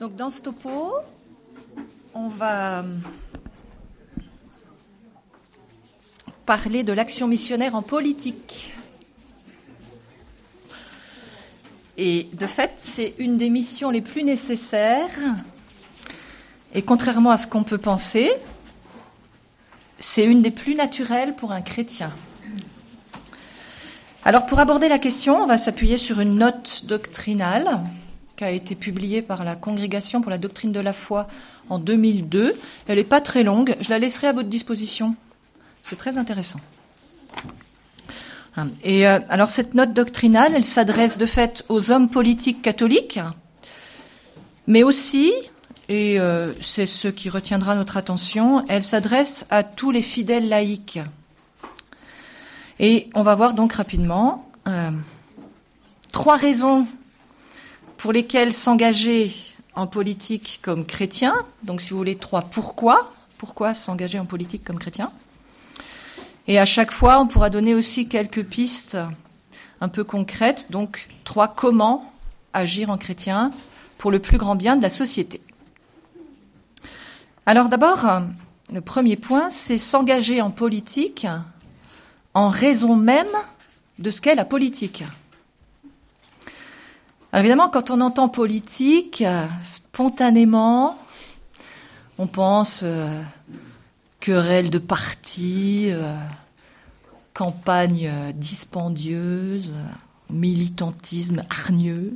Donc dans ce topo, on va parler de l'action missionnaire en politique. Et de fait, c'est une des missions les plus nécessaires. Et contrairement à ce qu'on peut penser, c'est une des plus naturelles pour un chrétien. Alors pour aborder la question, on va s'appuyer sur une note doctrinale qui a été publiée par la Congrégation pour la doctrine de la foi en 2002. Elle n'est pas très longue, je la laisserai à votre disposition. C'est très intéressant. Et euh, alors cette note doctrinale, elle s'adresse de fait aux hommes politiques catholiques, mais aussi, et euh, c'est ce qui retiendra notre attention, elle s'adresse à tous les fidèles laïcs. Et on va voir donc rapidement euh, trois raisons pour lesquelles s'engager en politique comme chrétien. Donc, si vous voulez, trois pourquoi. Pourquoi s'engager en politique comme chrétien? Et à chaque fois, on pourra donner aussi quelques pistes un peu concrètes. Donc, trois comment agir en chrétien pour le plus grand bien de la société. Alors d'abord, le premier point, c'est s'engager en politique en raison même de ce qu'est la politique. Évidemment, quand on entend politique, spontanément, on pense euh, querelle de parti, euh, campagne euh, dispendieuse, militantisme hargneux,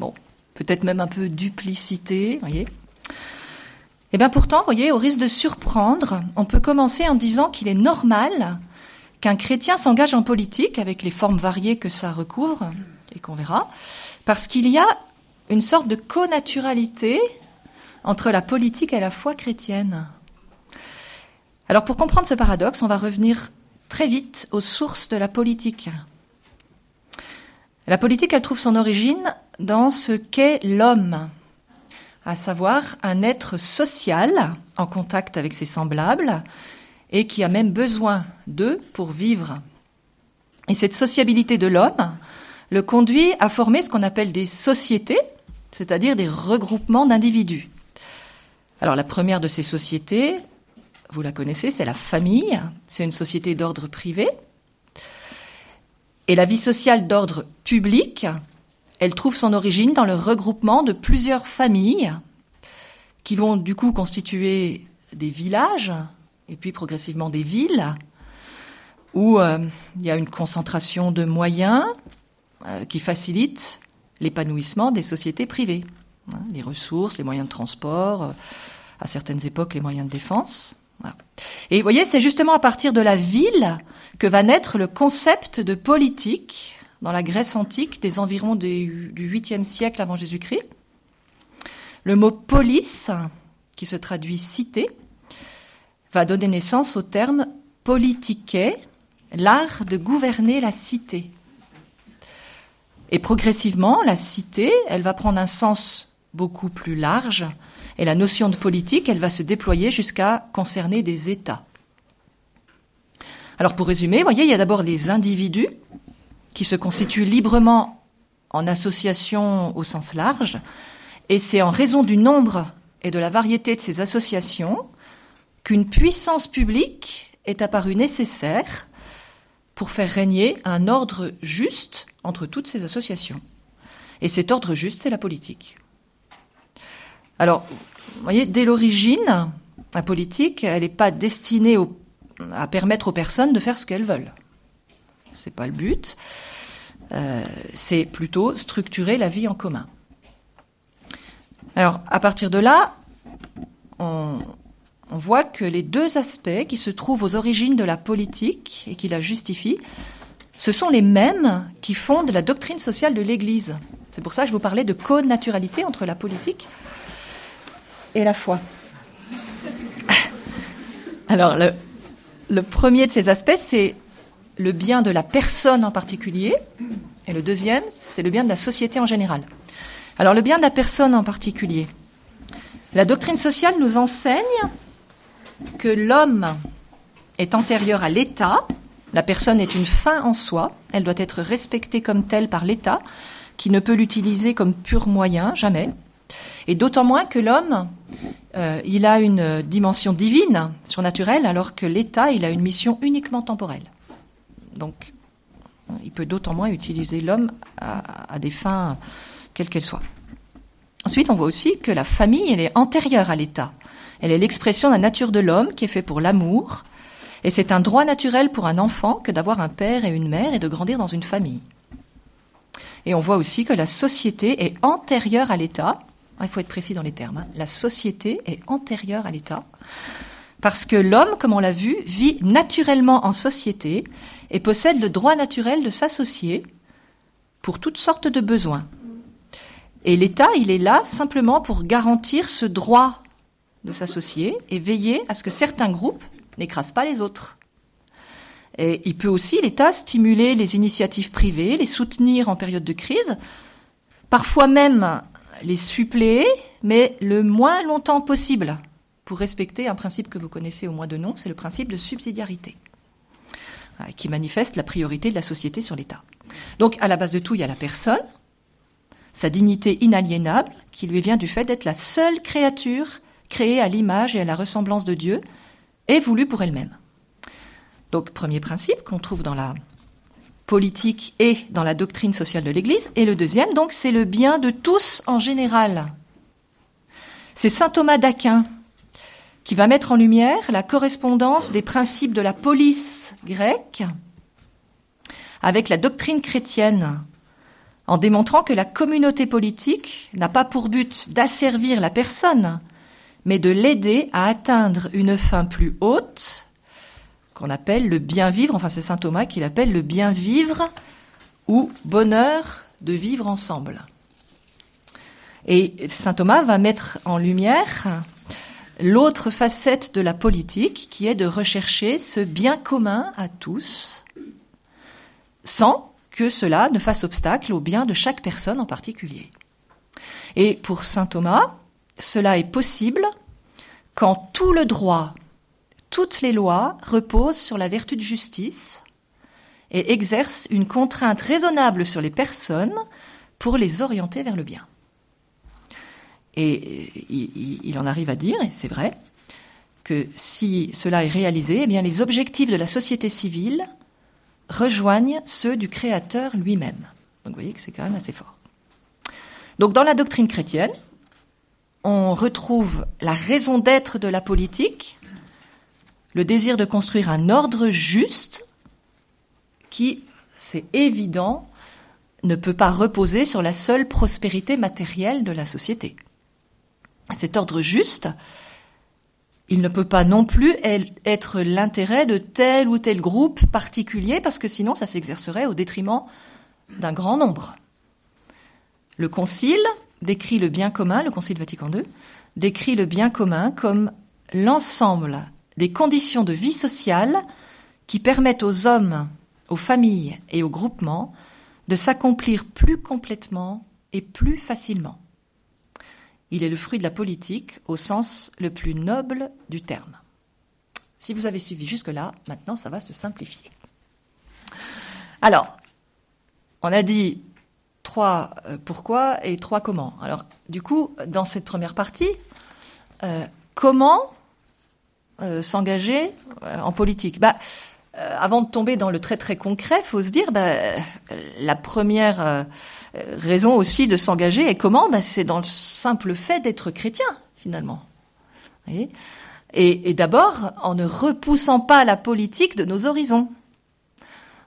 bon, peut-être même un peu duplicité, voyez. Et eh bien pourtant, voyez, au risque de surprendre, on peut commencer en disant qu'il est normal qu'un chrétien s'engage en politique avec les formes variées que ça recouvre et qu'on verra, parce qu'il y a une sorte de connaturalité entre la politique et la foi chrétienne. Alors pour comprendre ce paradoxe, on va revenir très vite aux sources de la politique. La politique, elle trouve son origine dans ce qu'est l'homme, à savoir un être social en contact avec ses semblables, et qui a même besoin d'eux pour vivre. Et cette sociabilité de l'homme le conduit à former ce qu'on appelle des sociétés, c'est-à-dire des regroupements d'individus. Alors la première de ces sociétés, vous la connaissez, c'est la famille, c'est une société d'ordre privé. Et la vie sociale d'ordre public, elle trouve son origine dans le regroupement de plusieurs familles qui vont du coup constituer des villages, et puis progressivement des villes, où euh, il y a une concentration de moyens qui facilite l'épanouissement des sociétés privées. Hein, les ressources, les moyens de transport, euh, à certaines époques les moyens de défense. Et vous voyez, c'est justement à partir de la ville que va naître le concept de politique dans la Grèce antique des environs du 8e siècle avant Jésus-Christ. Le mot polis, qui se traduit cité, va donner naissance au terme politique, l'art de gouverner la cité. Et progressivement, la cité, elle va prendre un sens beaucoup plus large, et la notion de politique, elle va se déployer jusqu'à concerner des États. Alors pour résumer, vous voyez, il y a d'abord les individus qui se constituent librement en association au sens large, et c'est en raison du nombre et de la variété de ces associations qu'une puissance publique est apparue nécessaire pour faire régner un ordre juste entre toutes ces associations. Et cet ordre juste, c'est la politique. Alors, vous voyez, dès l'origine, la politique, elle n'est pas destinée à permettre aux personnes de faire ce qu'elles veulent. C'est pas le but. Euh, c'est plutôt structurer la vie en commun. Alors, à partir de là, on, on voit que les deux aspects qui se trouvent aux origines de la politique et qui la justifient, ce sont les mêmes qui fondent la doctrine sociale de l'Église. C'est pour ça que je vous parlais de co-naturalité entre la politique et la foi. Alors, le, le premier de ces aspects, c'est le bien de la personne en particulier, et le deuxième, c'est le bien de la société en général. Alors, le bien de la personne en particulier. La doctrine sociale nous enseigne que l'homme est antérieur à l'État, la personne est une fin en soi, elle doit être respectée comme telle par l'État, qui ne peut l'utiliser comme pur moyen, jamais. Et d'autant moins que l'homme, euh, il a une dimension divine, surnaturelle, alors que l'État, il a une mission uniquement temporelle. Donc, il peut d'autant moins utiliser l'homme à, des fins quelles qu'elles soient. Ensuite, on voit aussi que la famille, elle est antérieure à l'État. Elle est l'expression de la nature de l'homme qui est fait pour l'amour. Et c'est un droit naturel pour un enfant que d'avoir un père et une mère et de grandir dans une famille. Et on voit aussi que la société est antérieure à l'État. Il faut être précis dans les termes. Hein. La société est antérieure à l'État. Parce que l'homme, comme on l'a vu, vit naturellement en société et possède le droit naturel de s'associer pour toutes sortes de besoins. Et l'État, il est là simplement pour garantir ce droit de s'associer et veiller à ce que certains groupes n'écrasent pas les autres. Et il peut aussi, l'État, stimuler les initiatives privées, les soutenir en période de crise, parfois même les suppléer, mais le moins longtemps possible, pour respecter un principe que vous connaissez au moins de nom, c'est le principe de subsidiarité, euh, qui manifeste la priorité de la société sur l'État. Donc, à la base de tout, il y a la personne, sa dignité inaliénable, qui lui vient du fait d'être la seule créature créée à l'image et à la ressemblance de Dieu, et voulue pour elle-même. Donc, premier principe qu'on trouve dans la politique et dans la doctrine sociale de l'Église. Et le deuxième, donc, c'est le bien de tous en général. C'est saint Thomas d'Aquin qui va mettre en lumière la correspondance des principes de la police grecque avec la doctrine chrétienne en démontrant que la communauté politique n'a pas pour but d'asservir la personne, mais de l'aider à atteindre une fin plus haute, qu'on appelle le bien vivre, enfin c'est saint Thomas qui l'appelle le bien vivre ou bonheur de vivre ensemble. Et saint Thomas va mettre en lumière l'autre facette de la politique qui est de rechercher ce bien commun à tous, sans que cela ne fasse obstacle au bien de chaque personne en particulier. Et pour saint Thomas, cela est possible quand tout le droit, toutes les lois reposent sur la vertu de justice et exercent une contrainte raisonnable sur les personnes pour les orienter vers le bien. Et il, en arrive à dire, et c'est vrai, que si cela est réalisé, eh bien les objectifs de la société civile rejoignent ceux du Créateur lui-même. Donc vous voyez que c'est quand même assez fort. Donc dans la doctrine chrétienne, on retrouve la raison d'être de la politique, le désir de construire un ordre juste qui, c'est évident, ne peut pas reposer sur la seule prospérité matérielle de la société. Cet ordre juste, il ne peut pas non plus être l'intérêt de tel ou tel groupe particulier, parce que sinon ça s'exercerait au détriment d'un grand nombre. Le Concile décrit le bien commun, le Concile Vatican II, décrit le bien commun comme l'ensemble des conditions de vie sociale qui permettent aux hommes, aux familles et aux groupements de s'accomplir plus complètement et plus facilement. Il est le fruit de la politique au sens le plus noble du terme. Si vous avez suivi jusque-là, maintenant ça va se simplifier. Alors, on a dit trois euh, pourquoi et trois comment. Alors, du coup, dans cette première partie, euh, comment euh, s'engager en politique? Bah, Avant de tomber dans le très très concret, faut se dire, bah, la première raison aussi de s'engager. Et comment? Ben, C'est dans le simple fait d'être chrétien, finalement. et d'abord, en ne repoussant pas la politique de nos horizons.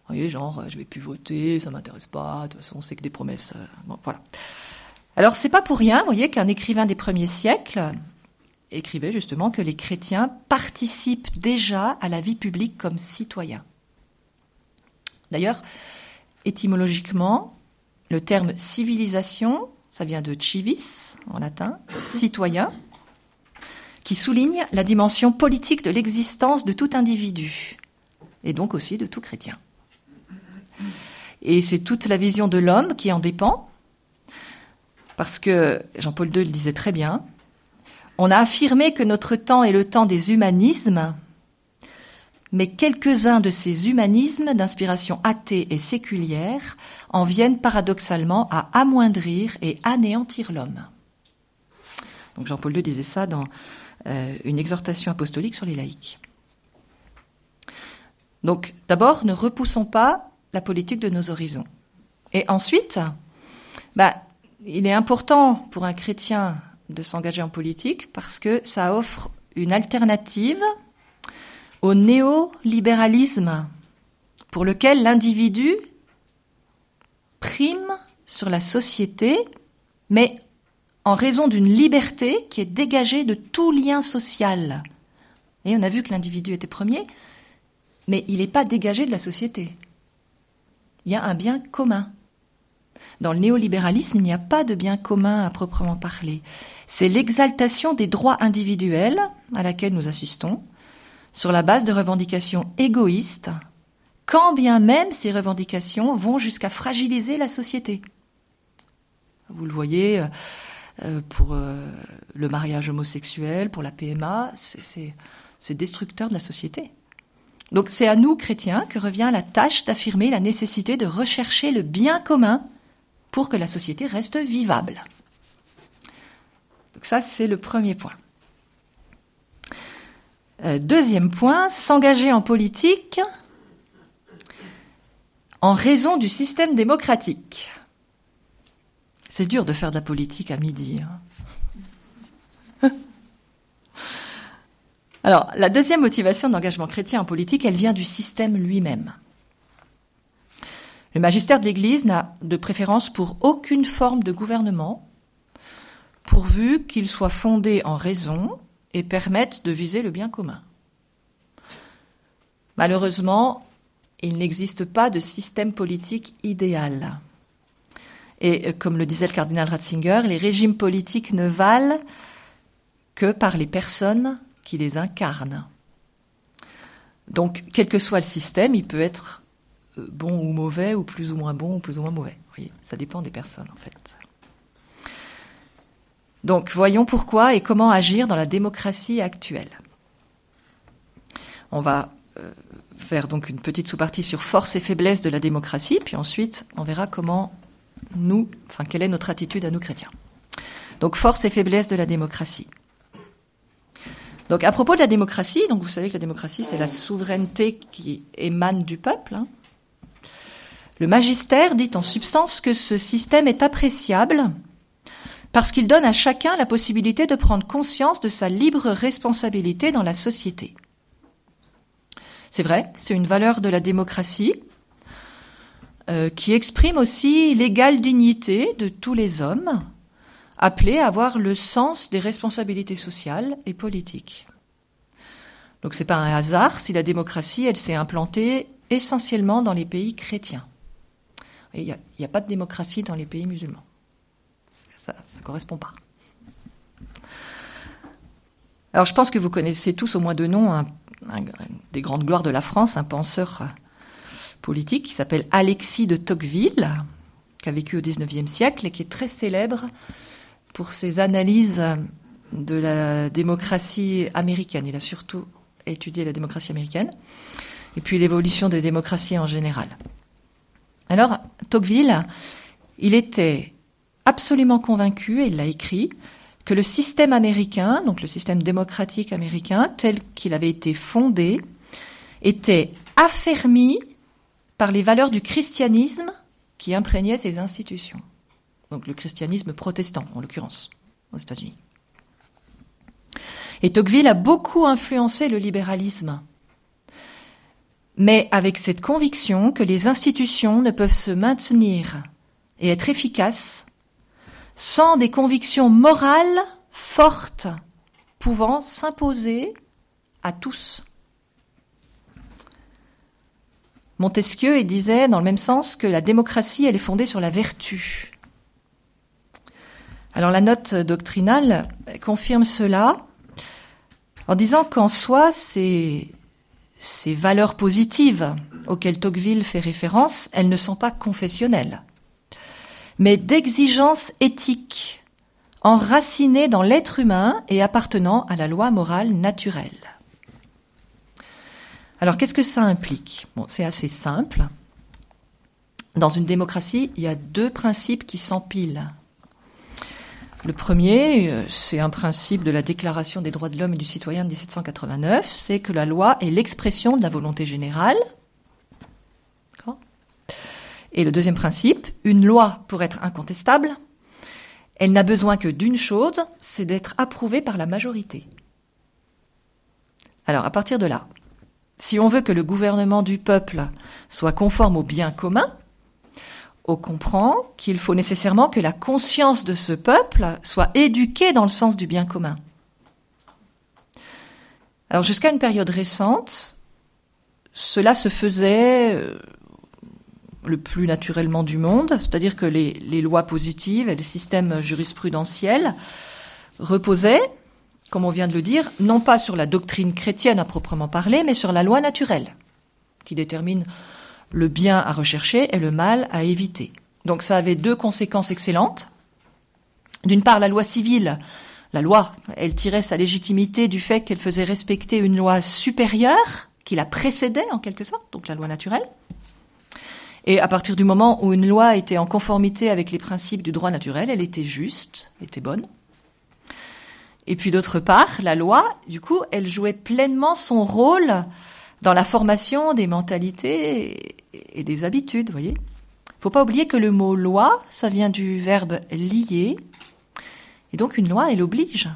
Vous voyez, genre, je vais plus voter, ça m'intéresse pas, de toute façon, c'est que des promesses. Euh, bon, voilà. Alors, c'est pas pour rien, vous voyez, qu'un écrivain des premiers siècles écrivait justement que les chrétiens participent déjà à la vie publique comme citoyens. D'ailleurs, étymologiquement, le terme civilisation, ça vient de civis en latin, citoyen, qui souligne la dimension politique de l'existence de tout individu, et donc aussi de tout chrétien. Et c'est toute la vision de l'homme qui en dépend, parce que Jean-Paul II le disait très bien, on a affirmé que notre temps est le temps des humanismes, mais quelques-uns de ces humanismes d'inspiration athée et séculière en viennent paradoxalement à amoindrir et anéantir l'homme. Donc Jean-Paul II disait ça dans euh, une exhortation apostolique sur les laïcs. Donc d'abord, ne repoussons pas la politique de nos horizons. Et ensuite, bah, il est important pour un chrétien de s'engager en politique parce que ça offre une alternative au néolibéralisme pour lequel l'individu prime sur la société, mais en raison d'une liberté qui est dégagée de tout lien social. Et on a vu que l'individu était premier, mais il n'est pas dégagé de la société. Il y a un bien commun. Dans le néolibéralisme, il n'y a pas de bien commun à proprement parler. C'est l'exaltation des droits individuels à laquelle nous assistons, sur la base de revendications égoïstes, quand bien même ces revendications vont jusqu'à fragiliser la société. Vous le voyez euh, euh, pour euh, le mariage homosexuel, pour la PMA, c'est destructeur de la société. Donc c'est à nous, chrétiens, que revient la tâche d'affirmer la nécessité de rechercher le bien commun pour que la société reste vivable. Donc ça, c'est le premier point. Euh, deuxième point, s'engager en politique en raison du système démocratique. C'est dur de faire de la politique à midi. Hein. Alors, la deuxième motivation d'engagement chrétien en politique, elle vient du système lui-même. Le magistère de l'Église n'a de préférence pour aucune forme de gouvernement, pourvu qu'il soit fondé en raison et permette de viser le bien commun. Malheureusement, il n'existe pas de système politique idéal. Et euh, comme le disait le cardinal Ratzinger, les régimes politiques ne valent que par les personnes qui les incarnent. Donc, quel que soit le système, il peut être euh, bon ou mauvais, ou plus ou moins bon, ou plus ou moins mauvais. Vous voyez, ça dépend des personnes, en fait. Donc, voyons pourquoi et comment agir dans la démocratie actuelle. On va euh, faire donc une petite sous-partie sur force et faiblesse de la démocratie, puis ensuite on verra comment nous, enfin quelle est notre attitude à nous chrétiens. Donc force et faiblesse de la démocratie. Donc à propos de la démocratie, vous savez que la démocratie c'est la souveraineté qui émane du peuple. Hein. Le magistère dit en substance que ce système est appréciable parce qu'il donne à chacun la possibilité de prendre conscience de sa libre responsabilité dans la société. C'est vrai, c'est une valeur de la démocratie euh, qui exprime aussi l'égale dignité de tous les hommes, appelés à avoir le sens des responsabilités sociales et politiques. Donc c'est pas un hasard si la démocratie, elle s'est implantée essentiellement dans les pays chrétiens. Il n'y a, pas de démocratie dans les pays musulmans. Ça ne correspond pas. Alors je pense que vous connaissez tous au moins de nom des grandes gloires de la France, un penseur politique qui s'appelle Alexis de Tocqueville, qui a vécu au XIXe siècle et qui est très célèbre pour ses analyses de la démocratie américaine. Il a surtout étudié la démocratie américaine et puis l'évolution des démocraties en général. Alors, Tocqueville, il était absolument convaincu, et il l'a écrit, que le système américain, donc le système démocratique américain, tel qu'il avait été fondé, était affermi par les valeurs du christianisme qui imprégnaient ses institutions. Donc le christianisme protestant, en l'occurrence, aux États-Unis. Et Tocqueville a beaucoup influencé le libéralisme, mais avec cette conviction que les institutions ne peuvent se maintenir et être efficaces sans des convictions morales fortes pouvant s'imposer à tous. Montesquieu disait dans le même sens que la démocratie, elle est fondée sur la vertu. Alors la note doctrinale confirme cela en disant qu'en soi, ces, valeurs positives auxquelles Tocqueville fait référence, elles ne sont pas confessionnelles mais d'exigences éthiques enracinées dans l'être humain et appartenant à la loi morale naturelle. Alors qu'est-ce que ça implique? C'est assez simple. Dans une démocratie, il y a deux principes qui s'empilent. Le premier, euh, c'est un principe de la Déclaration des droits de l'homme et du citoyen de 1789, c'est que la loi est l'expression de la volonté générale. Et le deuxième principe, une loi, pour être incontestable, elle n'a besoin que d'une chose, c'est d'être approuvée par la majorité. Alors, à partir de là, si on veut que le gouvernement du peuple soit conforme au bien commun, on comprend qu'il faut nécessairement que la conscience de ce peuple soit éduquée dans le sens du bien commun. Alors jusqu'à une période récente, cela se faisait euh, le plus naturellement du monde, c'est-à-dire que les, lois positives et les systèmes jurisprudentiels reposaient, comme on vient de le dire, non pas sur la doctrine chrétienne à proprement parler, mais sur la loi naturelle, qui détermine le bien à rechercher et le mal à éviter. Donc ça avait deux conséquences excellentes. D'une part, la loi civile, la loi, elle tirait sa légitimité du fait qu'elle faisait respecter une loi supérieure qui la précédait en quelque sorte, donc la loi naturelle. Et à partir du moment où une loi était en conformité avec les principes du droit naturel, elle était juste, était bonne. Et puis d'autre part, la loi, du coup, elle jouait pleinement son rôle dans la formation des mentalités et des habitudes, voyez. Faut pas oublier que le mot loi, ça vient du verbe lier. Et donc une loi, elle oblige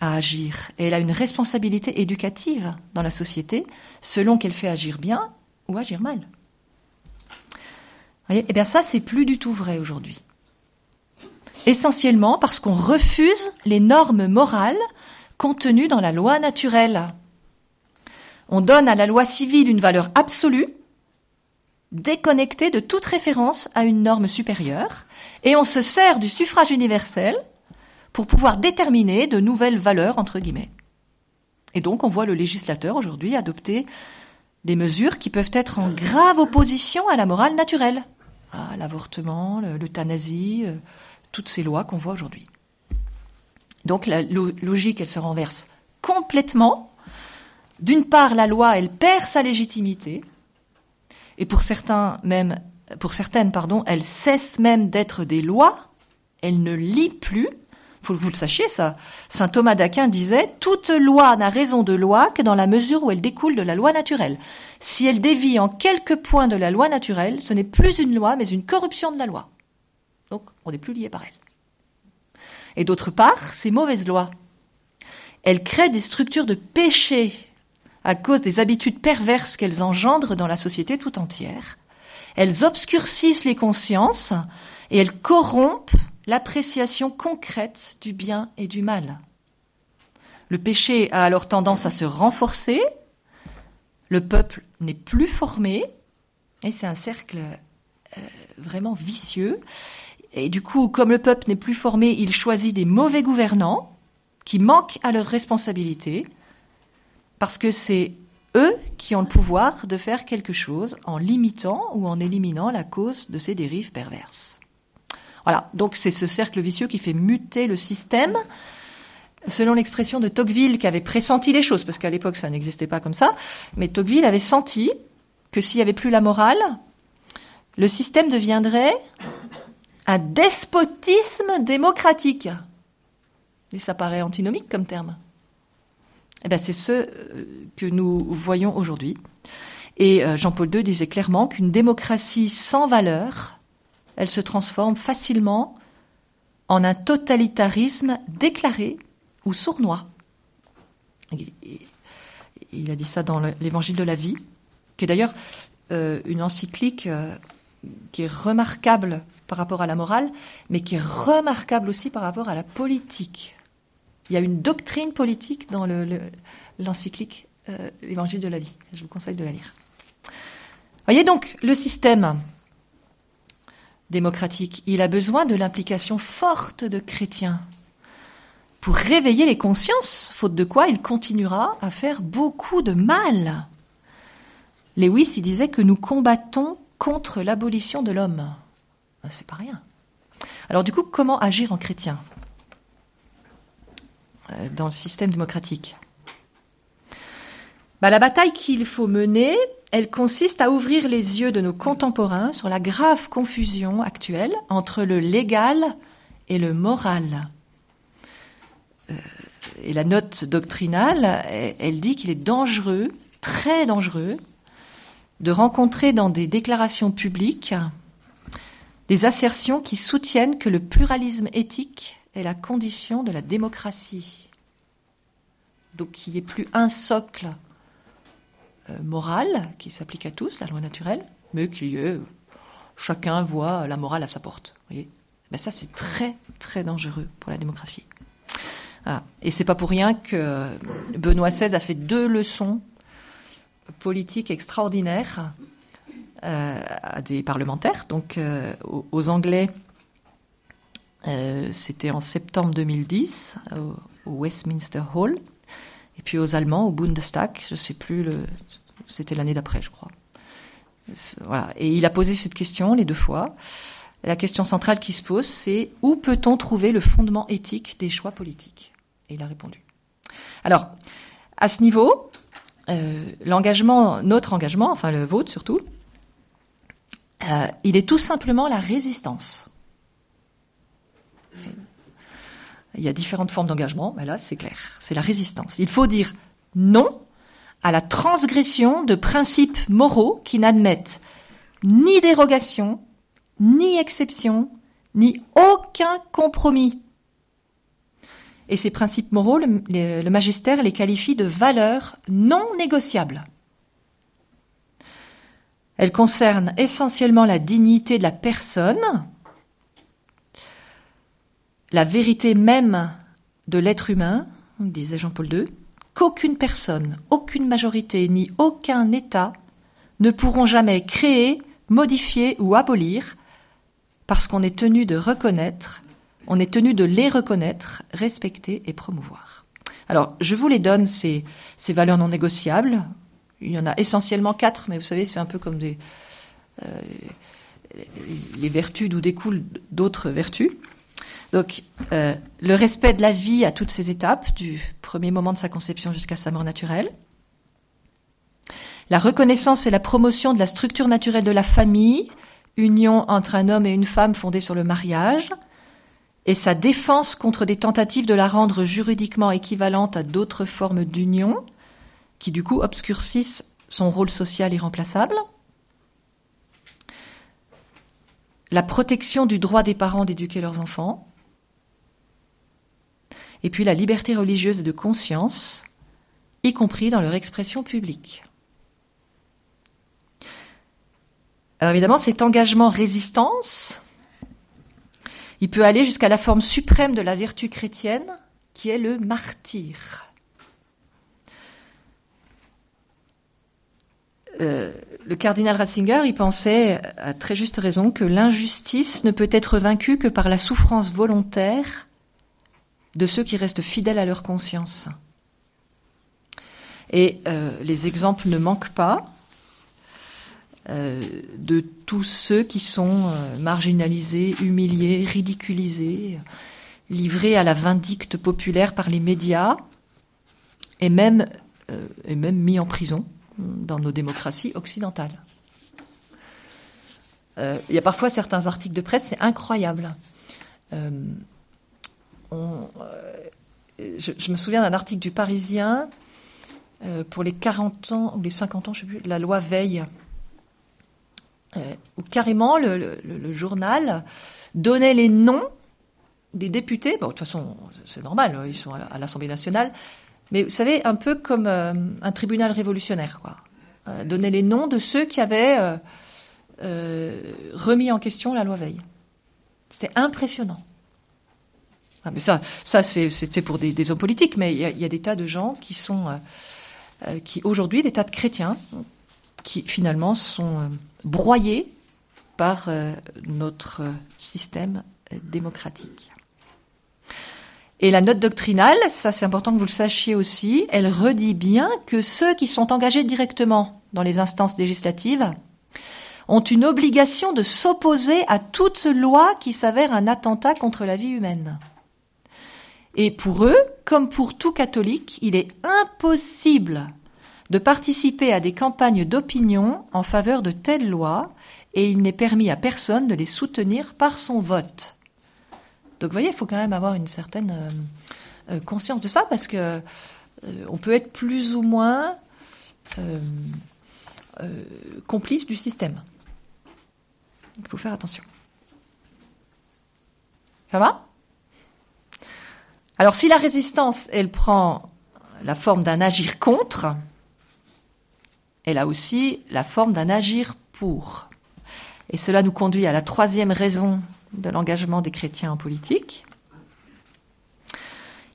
à agir. Et elle a une responsabilité éducative dans la société, selon qu'elle fait agir bien ou agir mal. Eh bien ça, c'est plus du tout vrai aujourd'hui. Essentiellement parce qu'on refuse les normes morales contenues dans la loi naturelle. On donne à la loi civile une valeur absolue, déconnectée de toute référence à une norme supérieure, et on se sert du suffrage universel pour pouvoir déterminer de nouvelles valeurs, entre guillemets. Et donc on voit le législateur aujourd'hui adopter des mesures qui peuvent être en grave opposition à la morale naturelle. Ah, l'avortement, l'euthanasie, euh, toutes ces lois qu'on voit aujourd'hui. Donc la logique, elle se renverse complètement. D'une part, la loi, elle perd sa légitimité, et pour certains même, pour certaines, pardon, elle cesse même d'être des lois. Elle ne lit plus. Faut que vous le sachiez, ça. Saint Thomas d'Aquin disait toute loi n'a raison de loi que dans la mesure où elle découle de la loi naturelle. Si elle dévie en quelques points de la loi naturelle, ce n'est plus une loi, mais une corruption de la loi. Donc, on n'est plus lié par elle. Et d'autre part, ces mauvaises lois, elles créent des structures de péché à cause des habitudes perverses qu'elles engendrent dans la société tout entière. Elles obscurcissent les consciences et elles corrompent l'appréciation concrète du bien et du mal. Le péché a alors tendance à se renforcer, le peuple n'est plus formé, et c'est un cercle euh, vraiment vicieux. Et du coup, comme le peuple n'est plus formé, il choisit des mauvais gouvernants qui manquent à leurs responsabilités, parce que c'est eux qui ont le pouvoir de faire quelque chose en limitant ou en éliminant la cause de ces dérives perverses. Voilà, donc c'est ce cercle vicieux qui fait muter le système. Selon l'expression de Tocqueville, qui avait pressenti les choses, parce qu'à l'époque ça n'existait pas comme ça, mais Tocqueville avait senti que s'il n'y avait plus la morale, le système deviendrait un despotisme démocratique. Et ça paraît antinomique comme terme. Eh bien, c'est ce euh, que nous voyons aujourd'hui. Et euh, Jean-Paul II disait clairement qu'une démocratie sans valeur elle se transforme facilement en un totalitarisme déclaré ou sournois. Il a dit ça dans l'Évangile de la vie, qui est d'ailleurs euh, une encyclique qui est remarquable par rapport à la morale, mais qui est remarquable aussi par rapport à la politique. Il y a une doctrine politique dans l'encyclique euh, L'Évangile de la vie. Je vous conseille de la lire. Voyez donc le système démocratique. Il a besoin de l'implication forte de chrétiens pour réveiller les consciences, faute de quoi il continuera à faire beaucoup de mal. Lewis, disait que nous combattons contre l'abolition de l'homme. Ben, c'est pas rien. Alors du coup, comment agir en chrétien? Dans le système démocratique bah, La bataille qu'il faut mener, elle consiste à ouvrir les yeux de nos contemporains sur la grave confusion actuelle entre le légal et le moral. et la note doctrinale, elle dit qu'il est dangereux, très dangereux, de rencontrer dans des déclarations publiques des assertions qui soutiennent que le pluralisme éthique est la condition de la démocratie. Donc qu'il n'y ait plus un socle euh, moral qui s'applique à tous, la loi naturelle, mais qu'il y ait chacun voit la morale à sa porte. Voyez ben ça, c'est très, très dangereux pour la démocratie. Ah. Et c'est pas pour rien que Benoît XVI a fait deux leçons politiques extraordinaires euh, à des parlementaires. Donc euh, aux, Anglais, euh, c'était en septembre 2010 au, Westminster Hall, et puis aux Allemands au Bundestag. Je sais plus c'était l'année d'après, je crois. Voilà. Et il a posé cette question les deux fois. La question centrale qui se pose, c'est où peut-on trouver le fondement éthique des choix politiques? Et il a répondu. Alors, à ce niveau, l'engagement, notre engagement, enfin le vôtre surtout, euh, il est tout simplement la résistance. Il y a différentes formes d'engagement, mais là c'est clair, c'est la résistance. Il faut dire non à la transgression de principes moraux qui n'admettent ni dérogation, ni exception, ni aucun compromis. Et ces principes moraux, le, magistère les qualifie de valeurs non négociables. Elle concerne essentiellement la dignité de la personne, la vérité même de l'être humain, disait Jean-Paul II, qu'aucune personne, aucune majorité ni aucun État ne pourront jamais créer, modifier ou abolir, parce qu'on est tenu de reconnaître, on est tenu de les reconnaître, respecter et promouvoir. Alors, je vous les donne, ces, valeurs non négociables, il y en a essentiellement quatre, mais vous savez, c'est un peu comme des, euh, les vertus d'où découlent d'autres vertus. Donc, euh, le respect de la vie à toutes ses étapes, du premier moment de sa conception jusqu'à sa mort naturelle. La reconnaissance et la promotion de la structure naturelle de la famille, union entre un homme et une femme fondée sur le mariage, et sa défense contre des tentatives de la rendre juridiquement équivalente à d'autres formes d'union, qui du coup obscurcissent son rôle social irremplaçable. La protection du droit des parents d'éduquer leurs enfants. Et puis la liberté religieuse et de conscience, y compris dans leur expression publique. Alors évidemment, cet engagement résistance, il peut aller jusqu'à la forme suprême de la vertu chrétienne, qui est le martyr. Euh, le cardinal Ratzinger, il pensait à très juste raison que l'injustice ne peut être vaincue que par la souffrance volontaire de ceux qui restent fidèles à leur conscience. Et euh, les exemples ne manquent pas euh, de tous ceux qui sont marginalisés, humiliés, ridiculisés, livrés à la vindicte populaire par les médias et même, et même mis en prison dans nos démocraties occidentales. Euh, il y a parfois certains articles de presse, c'est incroyable. Euh, euh, je, me souviens d'un article du Parisien pour les 40 ans ou les 50 ans, je sais plus, de la loi Veil, où carrément le, journal donnait les noms des députés. Bon, de toute façon, c'est normal, ils sont à l'Assemblée nationale, mais vous savez, un peu comme euh, un tribunal révolutionnaire, quoi. Euh, donner les noms de ceux qui avaient euh, euh remis en question la loi Veil. C'était impressionnant. Ah, mais ça, ça c'était pour des, hommes politiques, mais il y, y, a des tas de gens qui sont, qui aujourd'hui, des tas de chrétiens, qui finalement sont broyés par notre système démocratique. Et la note doctrinale, ça c'est important que vous le sachiez aussi, elle redit bien que ceux qui sont engagés directement dans les instances législatives ont une obligation de s'opposer à toute loi qui s'avère un attentat contre la vie humaine. Et pour eux, comme pour tout catholique, il est impossible de participer à des campagnes d'opinion en faveur de telles lois, et il n'est permis à personne de les soutenir par son vote. Donc vous voyez, il faut quand même avoir une certaine euh, conscience de ça parce que on peut être plus ou moins complice du système. Il faut faire attention. Ça va? Alors si la résistance, elle prend la forme d'un agir contre, elle a aussi la forme d'un agir pour. Et cela nous conduit à la troisième raison de l'engagement des chrétiens en politique.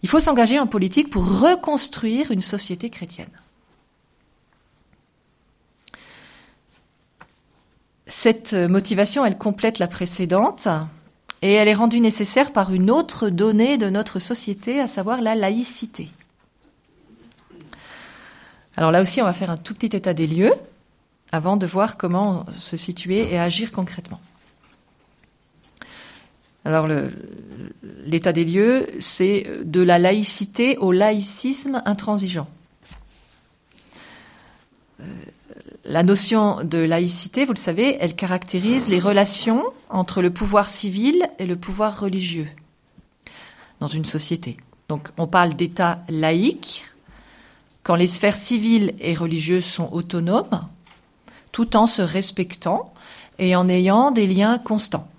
Il faut s'engager en politique pour reconstruire une société chrétienne. Cette motivation, elle complète la précédente et elle est rendue nécessaire par une autre donnée de notre société, à savoir la laïcité. Alors là aussi, on va faire un tout petit état des lieux avant de voir comment se situer et agir concrètement. Alors l'état des lieux, c'est de la laïcité au laïcisme intransigeant. Euh, la notion de laïcité, vous le savez, elle caractérise les relations entre le pouvoir civil et le pouvoir religieux dans une société. Donc on parle d'État laïque quand les sphères civiles et religieuses sont autonomes, tout en se respectant et en ayant des liens constants.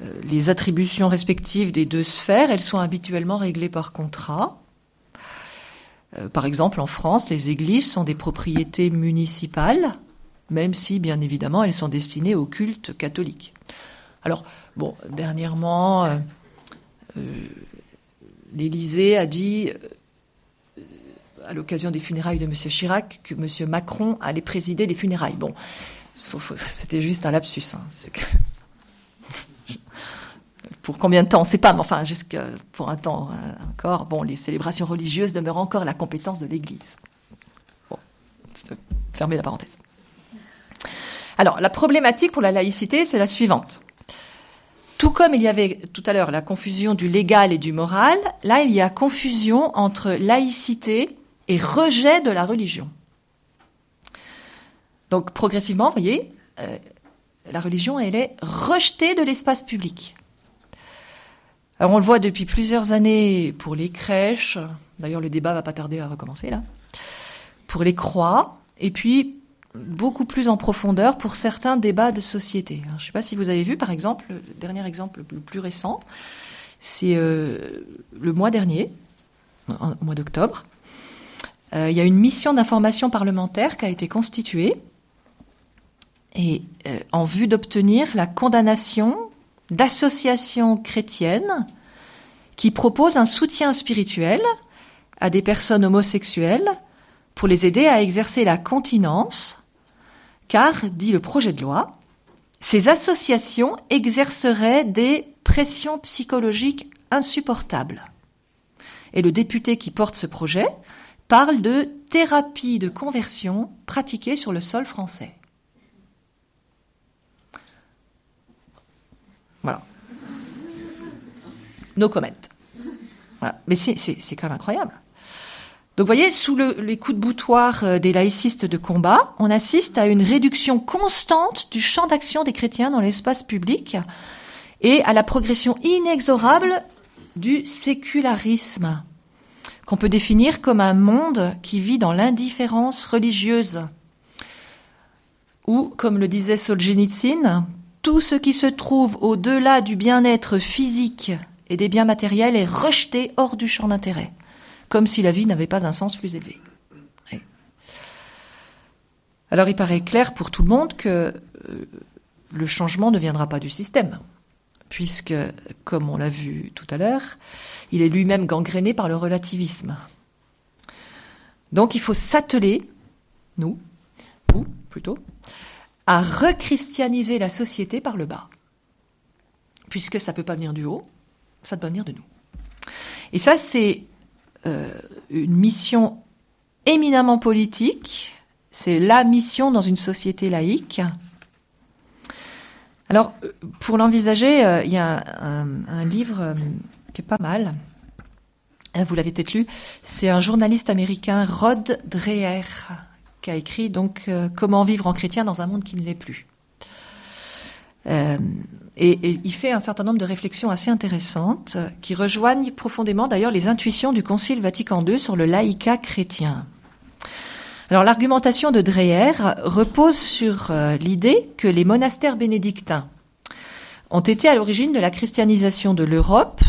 Euh, les attributions respectives des deux sphères, elles sont habituellement réglées par contrat. Euh, par exemple, en France, les églises sont des propriétés municipales, même si, bien évidemment, elles sont destinées au culte catholique. Alors, bon, dernièrement, euh, l'Élysée a dit à l'occasion des funérailles de M. Chirac que M. Macron allait présider les funérailles. Bon, c'était juste un lapsus. Hein. Pour combien de temps, on ne sait pas, mais enfin, jusqu'à pour un temps euh, encore, bon, les célébrations religieuses demeurent encore la compétence de l'Église. Bon, fermez la parenthèse. Alors, la problématique pour la laïcité, c'est la suivante. Tout comme il y avait tout à l'heure la confusion du légal et du moral, là, il y a confusion entre laïcité et rejet de la religion. Donc progressivement, vous voyez, euh, la religion, elle est rejetée de l'espace public. Alors on le voit depuis plusieurs années pour les crèches, d'ailleurs le débat va pas tarder à recommencer là, pour les croix, et puis beaucoup plus en profondeur pour certains débats de société. je ne sais pas si vous avez vu, par exemple, le dernier exemple le plus récent, c'est euh, le mois dernier, au mois d'octobre, euh, il y a une mission d'information parlementaire qui a été constituée et euh, en vue d'obtenir la condamnation d'associations chrétiennes qui proposent un soutien spirituel à des personnes homosexuelles pour les aider à exercer la continence, car, dit le projet de loi, ces associations exerceraient des pressions psychologiques insupportables. Et le député qui porte ce projet parle de thérapie de conversion pratiquée sur le sol français. No comment. Mais c'est quand même incroyable. Donc vous voyez, sous le, les coups de boutoir euh, des laïcistes de combat, on assiste à une réduction constante du champ d'action des chrétiens dans l'espace public et à la progression inexorable du sécularisme qu'on peut définir comme un monde qui vit dans l'indifférence religieuse. Ou, comme le disait Solzhenitsyn, tout ce qui se trouve au-delà du bien-être physique et des biens matériels est rejeté hors du champ d'intérêt, comme si la vie n'avait pas un sens plus élevé. Alors il paraît clair pour tout le monde que euh, le changement ne viendra pas du système, puisque, comme on l'a vu tout à l'heure, il est lui-même gangréné par le relativisme. Donc il faut s'atteler, nous, ou plutôt, à rechristianiser la société par le bas. Puisque ça ne peut pas venir du haut, ça doit venir de nous. Et ça, c'est euh, une mission éminemment politique, c'est la mission dans une société laïque. Alors, pour l'envisager, euh, il y a un, livre euh, pas mal. Vous l'avez peut-être lu. C'est un journaliste américain, Rod Dreher, qui a écrit donc Comment vivre en chrétien dans un monde qui ne l'est plus. Euh, et, il fait un certain nombre de réflexions assez intéressantes qui rejoignent profondément d'ailleurs les intuitions du Concile Vatican II sur le laïcat chrétien. Alors l'argumentation de Dreher repose sur euh, l'idée que les monastères bénédictins ont été à l'origine de la christianisation de l'Europe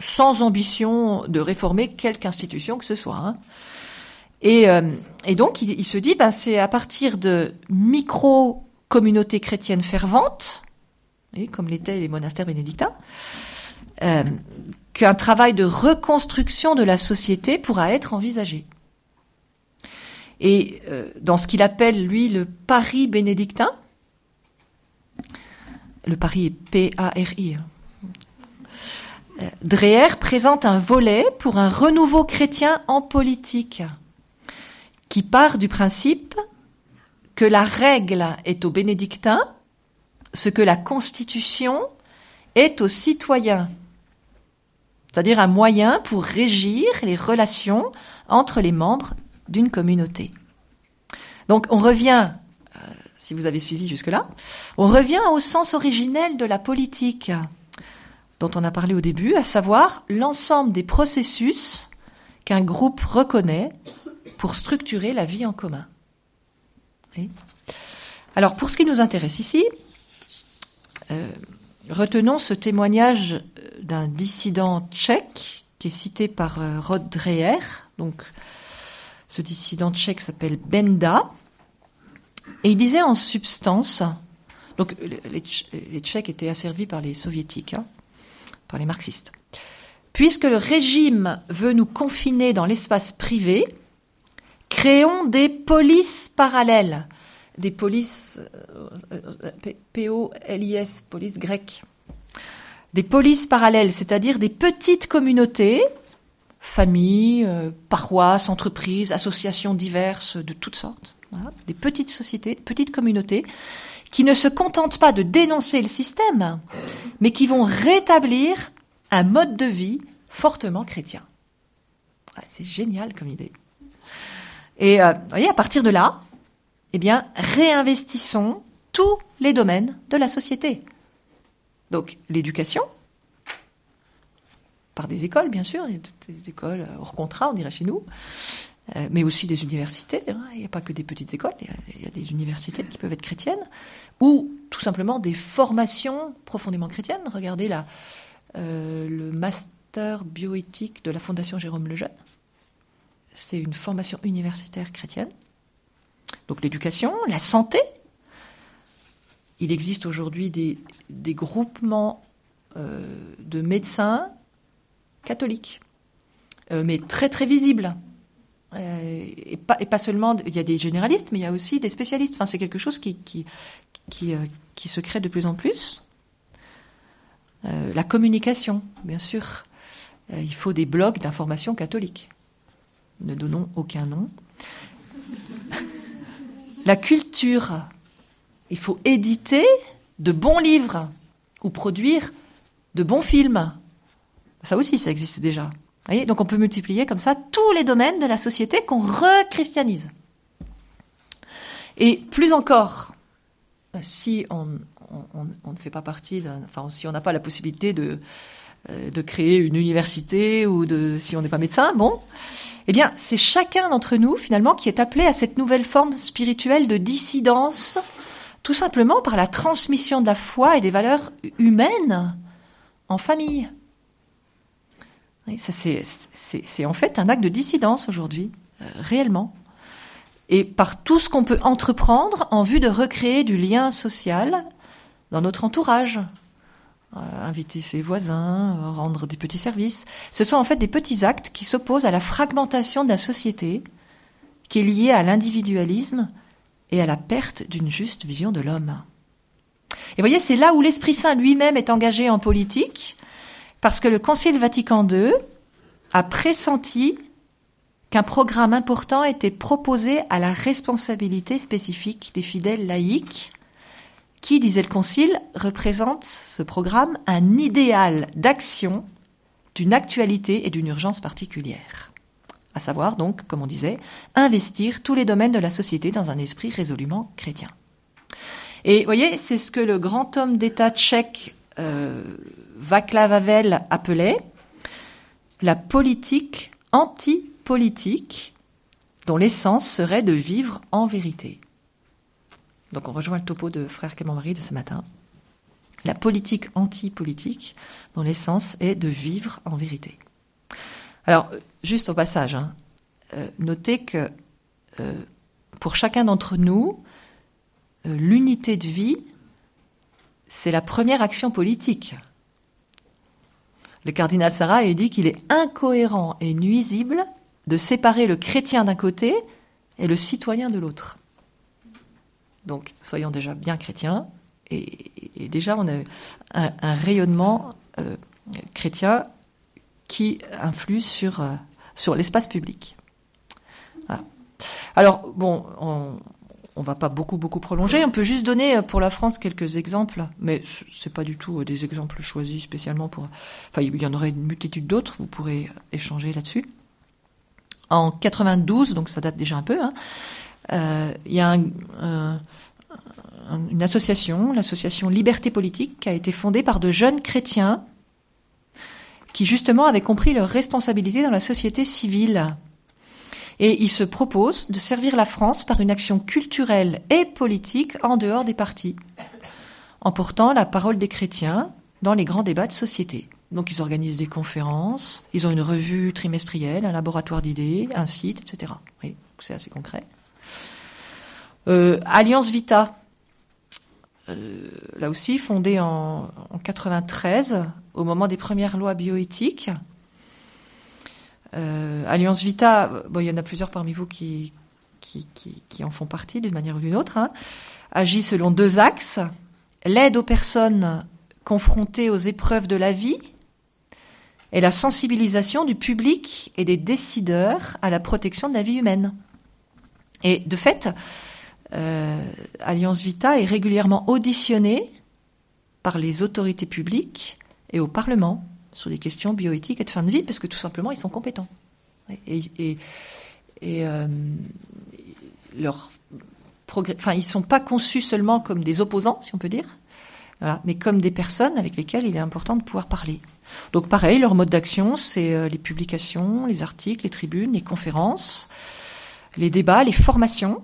sans ambition de réformer quelque institution que ce soit. Hein. Et, euh, et, donc il, se dit, ben, c'est à partir de micro-communautés chrétiennes ferventes comme l'étaient les monastères bénédictins, euh, qu'un travail de reconstruction de la société pourra être envisagé. Et euh, dans ce qu'il appelle, lui, le Paris bénédictin, le Paris est P-A-R-I, hein. euh, Dreher présente un volet pour un renouveau chrétien en politique, qui part du principe que la règle est aux bénédictins ce que la Constitution est aux citoyens, c'est-à-dire un moyen pour régir les relations entre les membres d'une communauté. Donc on revient, euh, si vous avez suivi jusque-là, on revient au sens originel de la politique dont on a parlé au début, à savoir l'ensemble des processus qu'un groupe reconnaît pour structurer la vie en commun. Alors pour ce qui nous intéresse ici, euh, retenons ce témoignage d'un dissident tchèque qui est cité par euh, Rod Dreher. Donc, ce dissident tchèque s'appelle Benda. Et il disait en substance, donc les, Tchèques étaient asservis par les soviétiques, hein, par les marxistes. Puisque le régime veut nous confiner dans l'espace privé, créons des polices parallèles des polices, euh, euh, P-O-L-I-S, police grecque. Des polices parallèles, c'est-à-dire des petites communautés, familles, euh, paroisses, entreprises, associations diverses de toutes sortes, des petites sociétés, petites communautés, qui ne se contentent pas de dénoncer le système, mais qui vont rétablir un mode de vie fortement chrétien. c'est génial comme idée. Et vous voyez, à partir de là, eh bien, réinvestissons tous les domaines de la société. Donc, l'éducation, par des écoles, bien sûr, des écoles hors contrat, on dirait chez nous, euh, mais aussi des universités. Hein. Il n'y a pas que des petites écoles, il y, a, des universités qui peuvent être chrétiennes, ou tout simplement des formations profondément chrétiennes. Regardez là, euh, le master bioéthique de la Fondation Jérôme Lejeune. C'est une formation universitaire chrétienne. Donc l'éducation, la santé. Il existe aujourd'hui des, groupements euh, de médecins catholiques, euh, mais très très visibles. Euh, et, pas, seulement, il y a des généralistes, mais il y a aussi des spécialistes. Enfin, c'est quelque chose qui, qui, qui, qui, se crée de plus en plus. la communication, bien sûr. il faut des blogs d'information catholique. Ne donnons aucun nom. La culture, il faut éditer de bons livres ou produire de bons films. Ça aussi, ça existe déjà. Donc on peut multiplier comme ça tous les domaines de la société qu'on rechristianise. Et plus encore, si on, ne fait pas partie enfin si on n'a pas la possibilité de, de créer une université ou de, si on n'est pas médecin, bon, eh bien, c'est chacun d'entre nous, finalement, qui est appelé à cette nouvelle forme spirituelle de dissidence, tout simplement par la transmission de la foi et des valeurs humaines en famille. ça, c'est en fait un acte de dissidence aujourd'hui, euh, réellement. Et par tout ce qu'on peut entreprendre en vue de recréer du lien social dans notre entourage, euh, inviter ses voisins, euh, rendre des petits services. Ce sont en fait des petits actes qui s'opposent à la fragmentation de la société, qui est liée à l'individualisme et à la perte d'une juste vision de l'homme. Et voyez, c'est là où l'Esprit Saint lui-même est engagé en politique, parce que le Concile Vatican II a pressenti qu'un programme important était proposé à la responsabilité spécifique des fidèles laïcs qui, disait le Concile, représente ce programme un idéal d'action d'une actualité et d'une urgence particulière. À savoir donc, comme on disait, investir tous les domaines de la société dans un esprit résolument chrétien. Et vous voyez, c'est ce que le grand homme d'État tchèque euh, Václav Havel appelait la politique anti-politique dont l'essence serait de vivre en vérité. Donc on rejoint le topo de frère Marie de ce matin. La politique anti-politique dont l'essence est de vivre en vérité. Alors, juste au passage, hein, euh, notez que euh, pour chacun d'entre nous, euh, l'unité de vie, c'est la première action politique. Le cardinal Sarah a dit qu'il est incohérent et nuisible de séparer le chrétien d'un côté et le citoyen de l'autre. Donc, soyons déjà bien chrétiens, et, déjà on a un, rayonnement euh, chrétien qui influe sur, euh, l'espace public. Alors, bon, on, on va pas beaucoup beaucoup prolonger. On peut juste donner euh, pour la France quelques exemples, mais c'est pas du tout des exemples choisis spécialement pour. Enfin, il y en aurait une multitude d'autres. Vous pourrez échanger là-dessus. En 92, donc ça date déjà un peu. Hein, il y a un, une association, l'association Liberté Politique, qui a été fondée par de jeunes chrétiens qui justement avaient compris leur responsabilité dans la société civile. Et ils se proposent de servir la France par une action culturelle et politique en dehors des partis, en portant la parole des chrétiens dans les grands débats de société. Donc ils organisent des conférences, ils ont une revue trimestrielle, un laboratoire d'idées, un site, etc. Oui, c'est assez concret. Euh, Alliance Vita, euh, là aussi fondée en, en, 93, au moment des premières lois bioéthiques. Euh, Alliance Vita, il y en a plusieurs parmi vous qui en font partie d'une manière ou d'une autre, hein, agit selon deux axes. L'aide aux personnes confrontées aux épreuves de la vie et la sensibilisation du public et des décideurs à la protection de la vie humaine. Et de fait, euh, Alliance Vita est régulièrement auditionnée par les autorités publiques et au Parlement sur des questions bioéthiques et de fin de vie, parce que tout simplement, ils sont compétents. Et, euh, leur enfin, ils sont pas conçus seulement comme des opposants, si on peut dire, mais comme des personnes avec lesquelles il est important de pouvoir parler. Donc pareil, leur mode d'action, c'est euh, les publications, les articles, les tribunes, les conférences, les débats, les formations,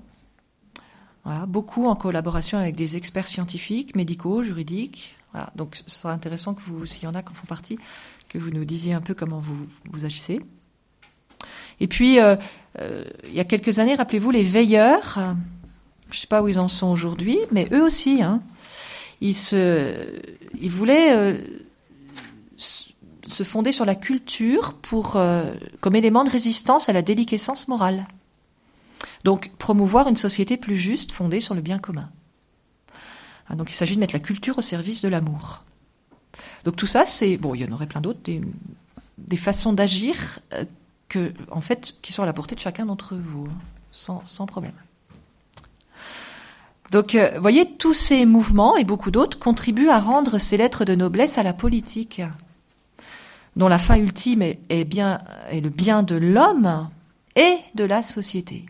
voilà, beaucoup en collaboration avec des experts scientifiques, médicaux, juridiques. Donc ce sera intéressant que vous, s'il y en a qui en font partie, que vous nous disiez un peu comment vous, agissez. Et puis, euh, euh, il y a quelques années, rappelez-vous, les veilleurs, je ne sais pas où ils en sont aujourd'hui, mais eux aussi, hein, ils, se, ils voulaient euh, se fonder sur la culture comme élément de résistance à la déliquescence morale. Donc promouvoir une société plus juste fondée sur le bien commun. Ah, donc il s'agit de mettre la culture au service de l'amour. Donc tout ça, c'est bon, il y en aurait plein d'autres, des, façons d'agir euh, que, en fait, qui sont à la portée de chacun d'entre vous, hein, sans, problème. Donc, euh, vous voyez, tous ces mouvements et beaucoup d'autres contribuent à rendre ces lettres de noblesse à la politique, dont la fin ultime est, bien, est le bien de l'homme et de la société.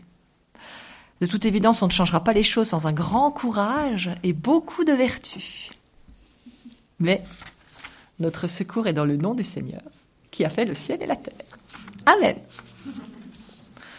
De toute évidence, on ne changera pas les choses sans un grand courage et beaucoup de vertu. Mais notre secours est dans le nom du Seigneur, qui a fait le ciel et la terre. Amen.